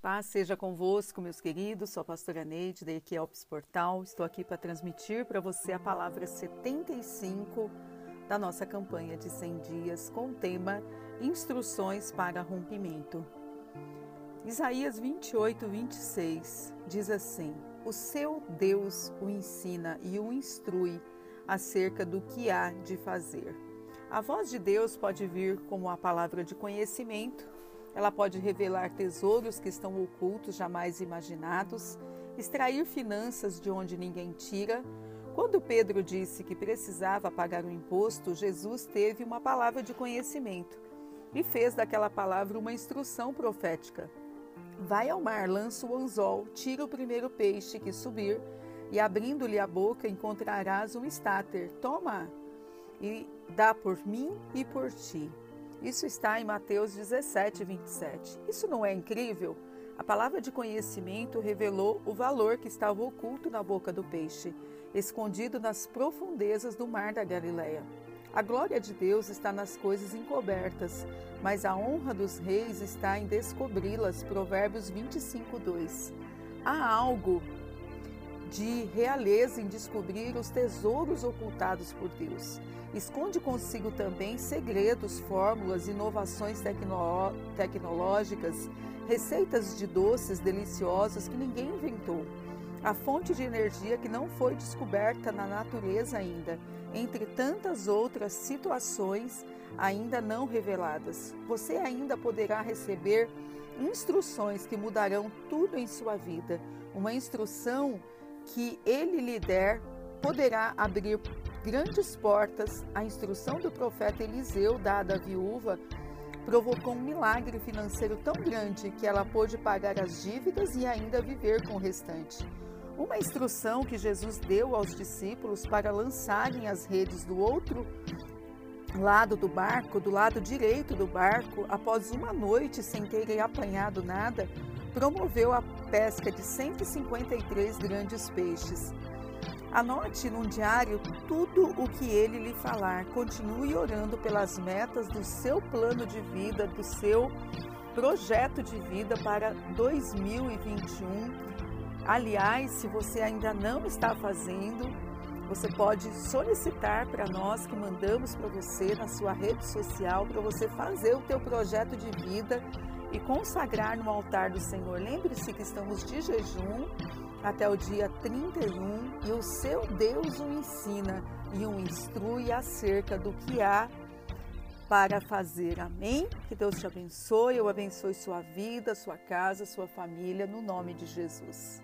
Paz seja convosco, meus queridos. Sou a pastora Neide, da Equielps Portal. Estou aqui para transmitir para você a palavra 75 da nossa campanha de 100 dias com o tema Instruções para Rompimento. Isaías 28, 26 diz assim: O seu Deus o ensina e o instrui acerca do que há de fazer. A voz de Deus pode vir como a palavra de conhecimento ela pode revelar tesouros que estão ocultos, jamais imaginados, extrair finanças de onde ninguém tira. Quando Pedro disse que precisava pagar o imposto, Jesus teve uma palavra de conhecimento e fez daquela palavra uma instrução profética. Vai ao mar, lança o anzol, tira o primeiro peixe que subir, e abrindo-lhe a boca encontrarás um estáter. Toma e dá por mim e por ti. Isso está em Mateus 17, 27. Isso não é incrível? A palavra de conhecimento revelou o valor que estava oculto na boca do peixe, escondido nas profundezas do mar da Galileia. A glória de Deus está nas coisas encobertas, mas a honra dos reis está em descobri-las. Provérbios 25, 2. Há algo de realeza em descobrir os tesouros ocultados por Deus. Esconde consigo também segredos, fórmulas, inovações tecno tecnológicas, receitas de doces deliciosos que ninguém inventou. A fonte de energia que não foi descoberta na natureza ainda, entre tantas outras situações ainda não reveladas. Você ainda poderá receber instruções que mudarão tudo em sua vida. Uma instrução que ele lhe der poderá abrir grandes portas. A instrução do profeta Eliseu, dada à viúva, provocou um milagre financeiro tão grande que ela pôde pagar as dívidas e ainda viver com o restante. Uma instrução que Jesus deu aos discípulos para lançarem as redes do outro lado do barco, do lado direito do barco, após uma noite sem terem apanhado nada, promoveu a pesca de 153 grandes peixes. Anote num diário tudo o que ele lhe falar. Continue orando pelas metas do seu plano de vida, do seu projeto de vida para 2021. Aliás, se você ainda não está fazendo, você pode solicitar para nós que mandamos para você na sua rede social para você fazer o teu projeto de vida e consagrar no altar do Senhor. Lembre-se que estamos de jejum até o dia 31 e o seu Deus o ensina e o instrui acerca do que há para fazer. Amém? Que Deus te abençoe, eu abençoe sua vida, sua casa, sua família, no nome de Jesus.